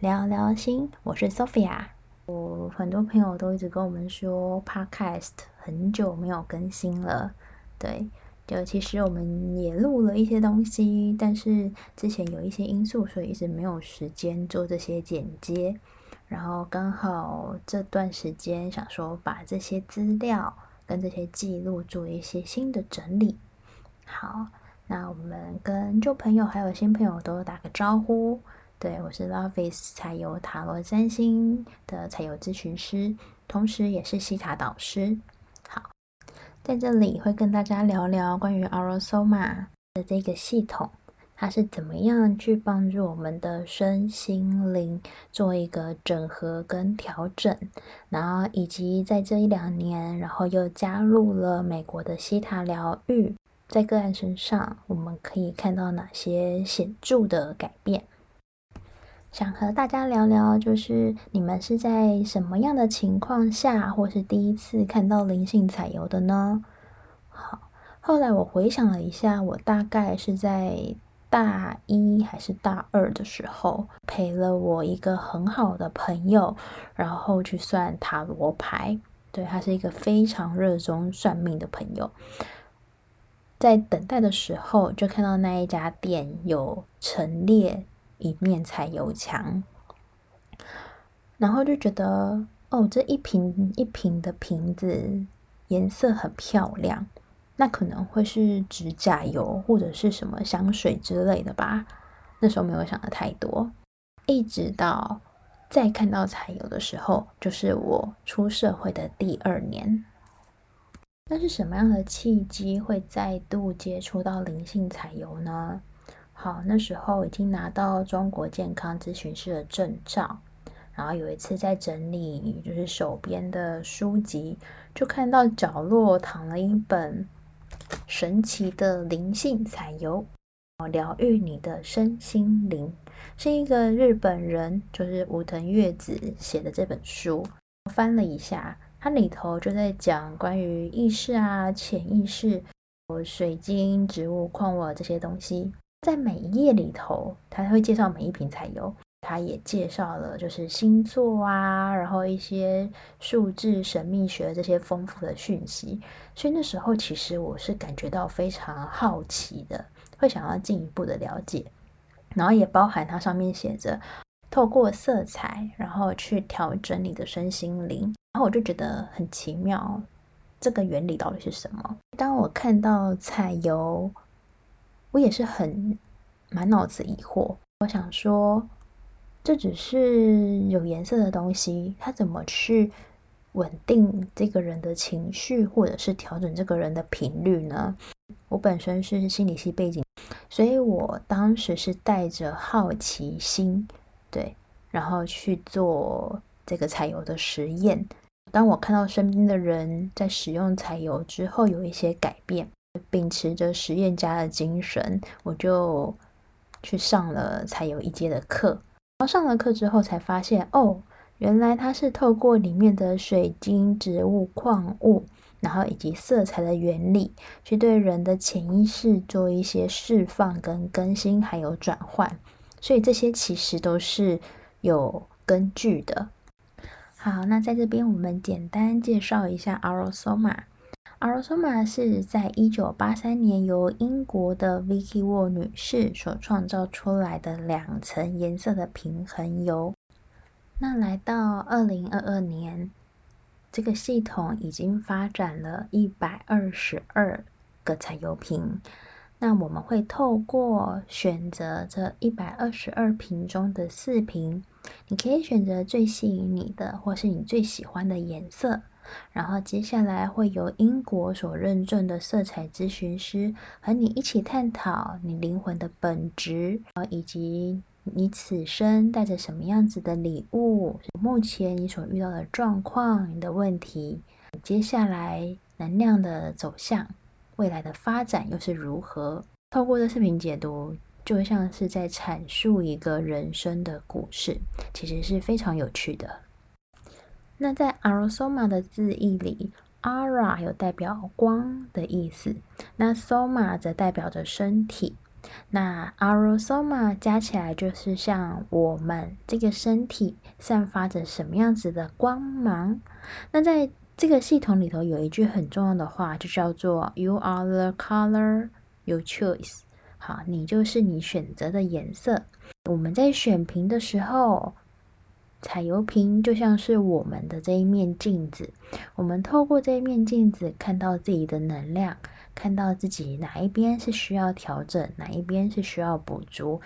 聊聊心，我是 Sophia。我很多朋友都一直跟我们说，Podcast 很久没有更新了。对，就其实我们也录了一些东西，但是之前有一些因素，所以一直没有时间做这些剪接。然后刚好这段时间想说，把这些资料跟这些记录做一些新的整理。好。那我们跟旧朋友还有新朋友都打个招呼。对，我是 Lovis 彩油塔罗占星的彩油咨询师，同时也是西塔导师。好，在这里会跟大家聊聊关于 Aurosoma 的这个系统，它是怎么样去帮助我们的身心灵做一个整合跟调整，然后以及在这一两年，然后又加入了美国的西塔疗愈。在个案身上，我们可以看到哪些显著的改变？想和大家聊聊，就是你们是在什么样的情况下，或是第一次看到灵性彩油的呢？好，后来我回想了一下，我大概是在大一还是大二的时候，陪了我一个很好的朋友，然后去算塔罗牌。对，他是一个非常热衷算命的朋友。在等待的时候，就看到那一家店有陈列一面彩油墙，然后就觉得哦，这一瓶一瓶的瓶子颜色很漂亮，那可能会是指甲油或者是什么香水之类的吧。那时候没有想的太多，一直到再看到彩油的时候，就是我出社会的第二年。那是什么样的契机会再度接触到灵性彩油呢？好，那时候已经拿到中国健康咨询师的证照，然后有一次在整理就是手边的书籍，就看到角落躺了一本神奇的灵性彩油，疗愈你的身心灵，是一个日本人就是武藤月子写的这本书，翻了一下。它里头就在讲关于意识啊、潜意识、水晶、植物、矿物这些东西。在每一页里头，它会介绍每一瓶彩油，它也介绍了就是星座啊，然后一些数字、神秘学这些丰富的讯息。所以那时候其实我是感觉到非常好奇的，会想要进一步的了解，然后也包含它上面写着。透过色彩，然后去调整你的身心灵，然后我就觉得很奇妙，这个原理到底是什么？当我看到彩油，我也是很满脑子疑惑。我想说，这只是有颜色的东西，它怎么去稳定这个人的情绪，或者是调整这个人的频率呢？我本身是心理系背景，所以我当时是带着好奇心。对，然后去做这个彩油的实验。当我看到身边的人在使用彩油之后有一些改变，秉持着实验家的精神，我就去上了才有一阶的课。然后上了课之后才发现，哦，原来它是透过里面的水晶、植物、矿物，然后以及色彩的原理，去对人的潜意识做一些释放、跟更新，还有转换。所以这些其实都是有根据的。好，那在这边我们简单介绍一下 Aura-Soma。Aura-Soma 是在一九八三年由英国的 Vicky Ward 女士所创造出来的两层颜色的平衡油。那来到二零二二年，这个系统已经发展了一百二十二个彩油瓶。那我们会透过选择这一百二十二瓶中的四瓶，你可以选择最吸引你的，或是你最喜欢的颜色。然后接下来会由英国所认证的色彩咨询师和你一起探讨你灵魂的本质，以及你此生带着什么样子的礼物，目前你所遇到的状况、你的问题，接下来能量的走向。未来的发展又是如何？透过这视频解读，就像是在阐述一个人生的故事，其实是非常有趣的。那在 aroma 的字义里，ara 有代表光的意思，那 Soma 则代表着身体。那 aroma 加起来就是像我们这个身体散发着什么样子的光芒。那在这个系统里头有一句很重要的话，就叫做 “You are the color you choose”。好，你就是你选择的颜色。我们在选瓶的时候，彩油瓶就像是我们的这一面镜子。我们透过这一面镜子，看到自己的能量。看到自己哪一边是需要调整，哪一边是需要补足，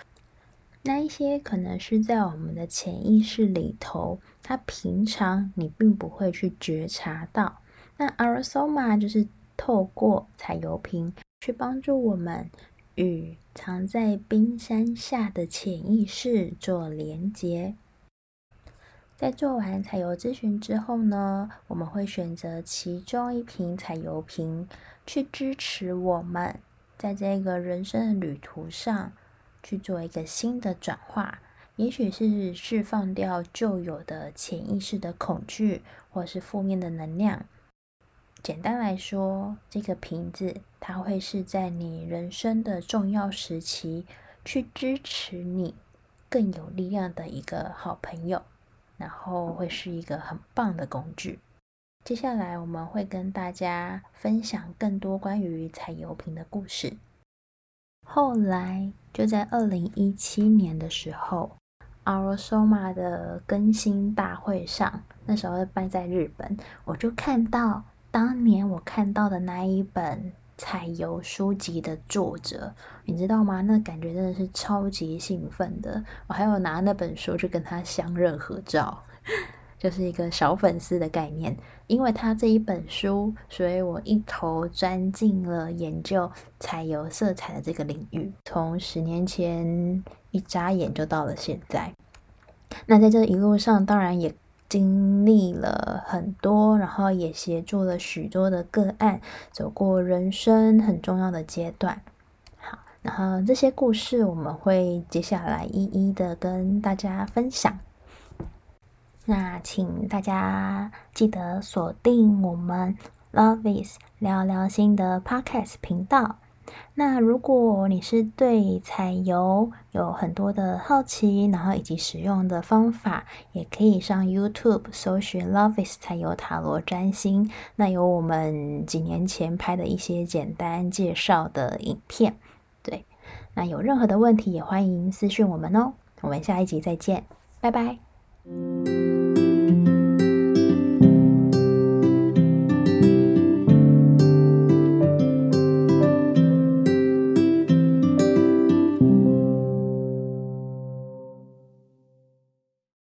那一些可能是在我们的潜意识里头，它平常你并不会去觉察到。那 Arasoma 就是透过彩油瓶去帮助我们与藏在冰山下的潜意识做连接。在做完彩油咨询之后呢，我们会选择其中一瓶彩油瓶。去支持我们在这个人生的旅途上去做一个新的转化，也许是释放掉旧有的潜意识的恐惧，或是负面的能量。简单来说，这个瓶子它会是在你人生的重要时期去支持你更有力量的一个好朋友，然后会是一个很棒的工具。接下来我们会跟大家分享更多关于彩油瓶的故事。后来就在二零一七年的时候，Arosoma 的更新大会上，那时候办在日本，我就看到当年我看到的那一本彩油书籍的作者，你知道吗？那感觉真的是超级兴奋的。我还有拿那本书去跟他相认合照。就是一个小粉丝的概念，因为他这一本书，所以我一头钻进了研究彩油色彩的这个领域。从十年前一眨眼就到了现在，那在这一路上，当然也经历了很多，然后也协助了许多的个案，走过人生很重要的阶段。好，然后这些故事我们会接下来一一的跟大家分享。那请大家记得锁定我们 Lovis 聊聊心的 Podcast 频道。那如果你是对彩油有很多的好奇，然后以及使用的方法，也可以上 YouTube 搜寻 “Loveis 彩油塔罗占星。那有我们几年前拍的一些简单介绍的影片。对，那有任何的问题也欢迎私讯我们哦。我们下一集再见，拜拜。